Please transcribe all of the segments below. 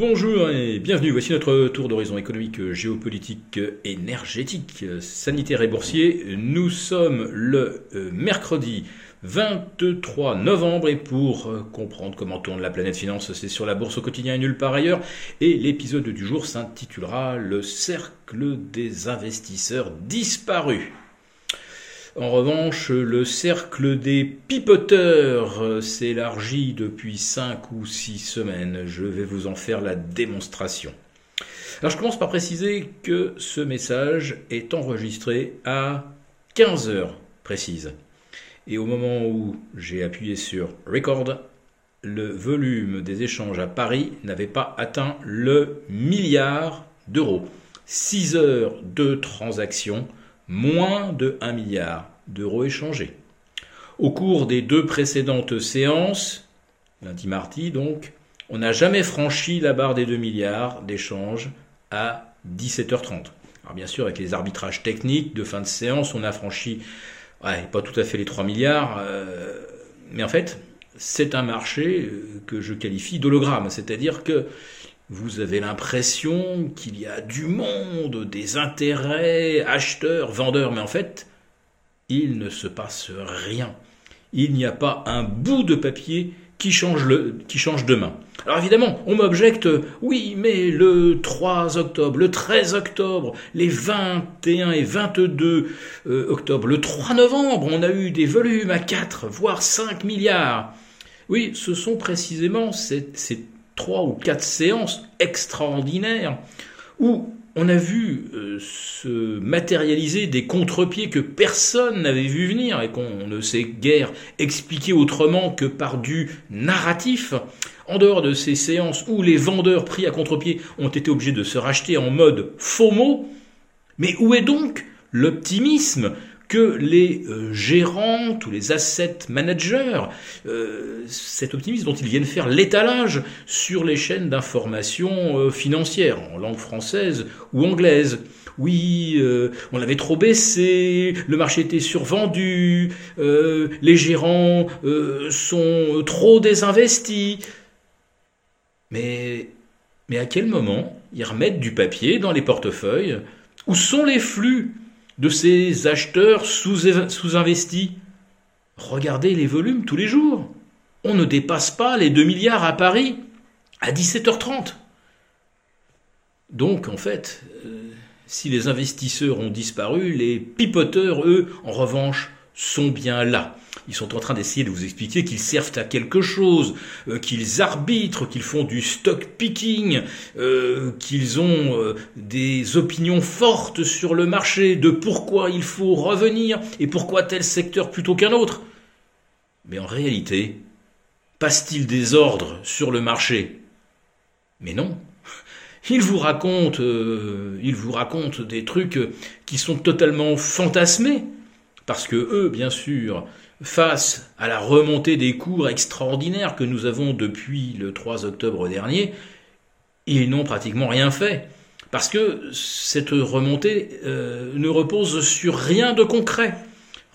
Bonjour et bienvenue. Voici notre tour d'horizon économique, géopolitique, énergétique, sanitaire et boursier. Nous sommes le euh, mercredi 23 novembre et pour euh, comprendre comment tourne la planète finance, c'est sur la bourse au quotidien et nulle part ailleurs. Et l'épisode du jour s'intitulera Le cercle des investisseurs disparus. En revanche, le cercle des pipoteurs s'élargit depuis 5 ou 6 semaines. Je vais vous en faire la démonstration. Alors je commence par préciser que ce message est enregistré à 15 heures précises. Et au moment où j'ai appuyé sur Record, le volume des échanges à Paris n'avait pas atteint le milliard d'euros. 6 heures de transactions moins de 1 milliard d'euros échangés. Au cours des deux précédentes séances, lundi-mardi donc, on n'a jamais franchi la barre des 2 milliards d'échanges à 17h30. Alors bien sûr, avec les arbitrages techniques de fin de séance, on a franchi pas tout à fait les 3 milliards, euh, mais en fait, c'est un marché euh, que je qualifie d'hologramme, c'est-à-dire que vous avez l'impression qu'il y a du monde, des intérêts, acheteurs, vendeurs, mais en fait, il ne se passe rien. Il n'y a pas un bout de papier qui change, le, qui change de. Alors évidemment, on m'objecte, oui, mais le 3 octobre, le 13 octobre, les 21 et 22 euh, octobre, le 3 novembre, on a eu des volumes à 4, voire 5 milliards. Oui, ce sont précisément ces trois ou quatre séances extraordinaires où on a vu euh, se matérialiser des contre-pieds que personne n'avait vu venir et qu'on ne sait guère expliquer autrement que par du narratif. En dehors de ces séances où les vendeurs pris à contre-pied ont été obligés de se racheter en mode FOMO, mais où est donc l'optimisme que les euh, gérants, tous les asset managers, euh, cet optimisme dont ils viennent faire l'étalage sur les chaînes d'information euh, financière en langue française ou anglaise. Oui, on l'avait trop baissé, le marché était survendu, les gérants sont trop désinvestis. Mais, mais à quel moment ils remettent du papier dans les portefeuilles? Où sont les flux? De ces acheteurs sous-investis. Regardez les volumes tous les jours. On ne dépasse pas les 2 milliards à Paris à 17h30. Donc, en fait, euh, si les investisseurs ont disparu, les pipoteurs, eux, en revanche, sont bien là. Ils sont en train d'essayer de vous expliquer qu'ils servent à quelque chose, euh, qu'ils arbitrent, qu'ils font du stock picking, euh, qu'ils ont euh, des opinions fortes sur le marché de pourquoi il faut revenir et pourquoi tel secteur plutôt qu'un autre. Mais en réalité, passe-t-il des ordres sur le marché? Mais non. Ils vous racontent, ils vous racontent des trucs qui sont totalement fantasmés. Parce que eux, bien sûr, face à la remontée des cours extraordinaires que nous avons depuis le 3 octobre dernier, ils n'ont pratiquement rien fait. Parce que cette remontée euh, ne repose sur rien de concret.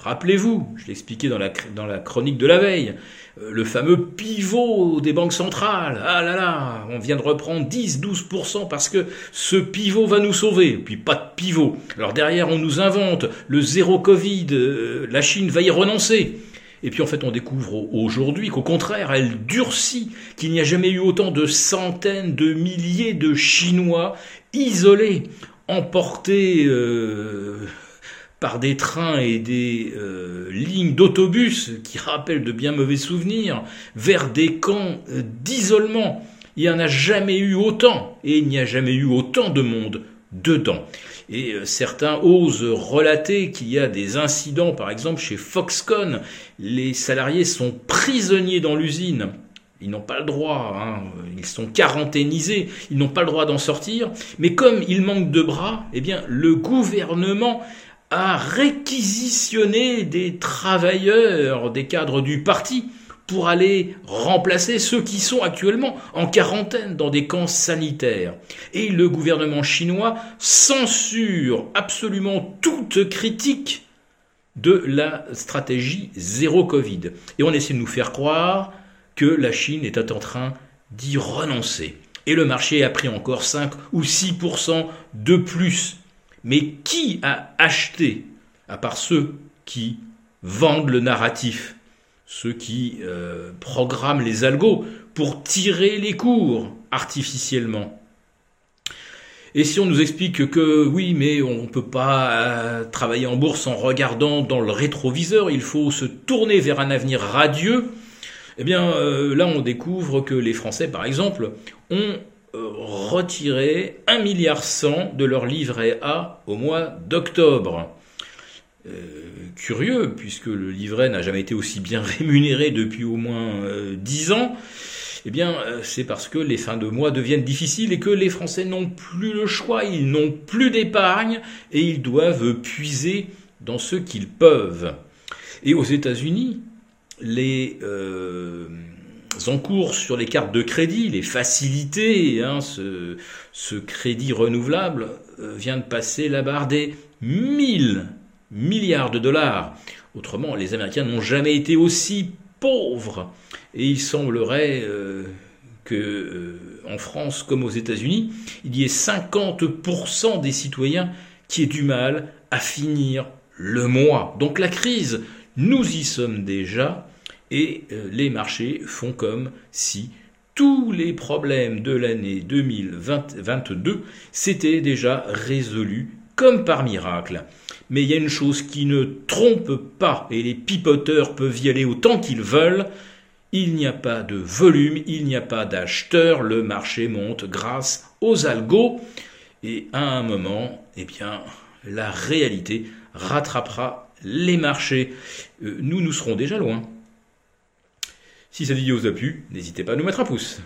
Rappelez-vous, je l'expliquais dans la, dans la chronique de la veille, euh, le fameux pivot des banques centrales. Ah là là, on vient de reprendre 10-12% parce que ce pivot va nous sauver. Puis pas de pivot. Alors derrière, on nous invente le zéro Covid, euh, la Chine va y renoncer. Et puis en fait, on découvre aujourd'hui qu'au contraire, elle durcit, qu'il n'y a jamais eu autant de centaines de milliers de Chinois isolés, emportés euh, par des trains et des euh, lignes d'autobus qui rappellent de bien mauvais souvenirs, vers des camps euh, d'isolement. Il n'y en a jamais eu autant, et il n'y a jamais eu autant de monde dedans. Et euh, certains osent relater qu'il y a des incidents, par exemple chez Foxconn, les salariés sont prisonniers dans l'usine. Ils n'ont pas le droit, hein. ils sont quaranténisés, ils n'ont pas le droit d'en sortir. Mais comme ils manquent de bras, eh bien, le gouvernement réquisitionner des travailleurs, des cadres du parti, pour aller remplacer ceux qui sont actuellement en quarantaine dans des camps sanitaires. Et le gouvernement chinois censure absolument toute critique de la stratégie zéro Covid. Et on essaie de nous faire croire que la Chine est en train d'y renoncer. Et le marché a pris encore 5 ou 6% de plus. Mais qui a acheté, à part ceux qui vendent le narratif, ceux qui euh, programment les algos pour tirer les cours artificiellement? Et si on nous explique que oui, mais on ne peut pas euh, travailler en bourse en regardant dans le rétroviseur, il faut se tourner vers un avenir radieux, eh bien euh, là on découvre que les Français, par exemple, ont retiré 1,1 milliard de leur livret A au mois d'octobre. curieux, puisque le livret n'a jamais été aussi bien rémunéré depuis au moins 10 ans. Eh bien, euh, c'est parce que les fins de mois deviennent difficiles et que les Français n'ont plus le choix, ils n'ont plus d'épargne et ils doivent puiser dans ce qu'ils peuvent. Et aux États-Unis, les euh, encours sur les cartes de crédit, les facilités, hein, ce, crédit renouvelable euh, vient de passer la barre des 1000 milliards de dollars. Autrement, les Américains n'ont jamais été aussi pauvres. Et il semblerait euh, que euh, en France comme aux États-Unis, il y ait 50% des citoyens qui aient du mal à finir le mois. Donc la crise, nous y sommes déjà et euh, les marchés font comme si tous les problèmes de l'année 2022 s'étaient déjà résolus comme par miracle. Mais il y a une chose qui ne trompe pas, et les pipoteurs peuvent y aller autant qu'ils veulent, il n'y a pas de volume, il n'y a pas d'acheteurs, le marché monte grâce aux algos, et à un moment, eh bien, la réalité rattrapera les marchés. Euh, nous, nous serons déjà loin. Si cette vidéo vous a plu, n'hésitez pas à nous mettre un pouce.